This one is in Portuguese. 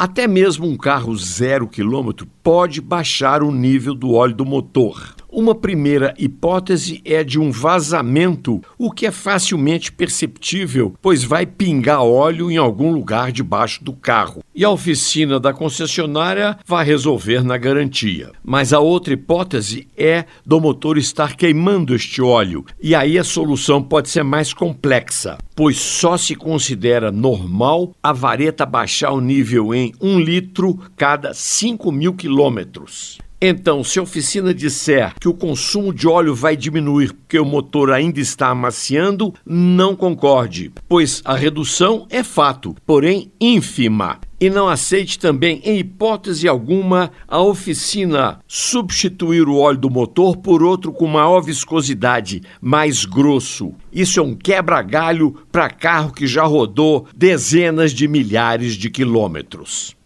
Até mesmo um carro zero quilômetro pode baixar o nível do óleo do motor. Uma primeira hipótese é de um vazamento, o que é facilmente perceptível, pois vai pingar óleo em algum lugar debaixo do carro. E a oficina da concessionária vai resolver na garantia. Mas a outra hipótese é do motor estar queimando este óleo, e aí a solução pode ser mais complexa, pois só se considera normal a vareta baixar o nível em 1 litro cada 5 mil quilômetros. Então, se a oficina disser que o consumo de óleo vai diminuir porque o motor ainda está amaciando, não concorde, pois a redução é fato, porém ínfima. E não aceite também, em hipótese alguma, a oficina substituir o óleo do motor por outro com maior viscosidade, mais grosso. Isso é um quebra-galho para carro que já rodou dezenas de milhares de quilômetros.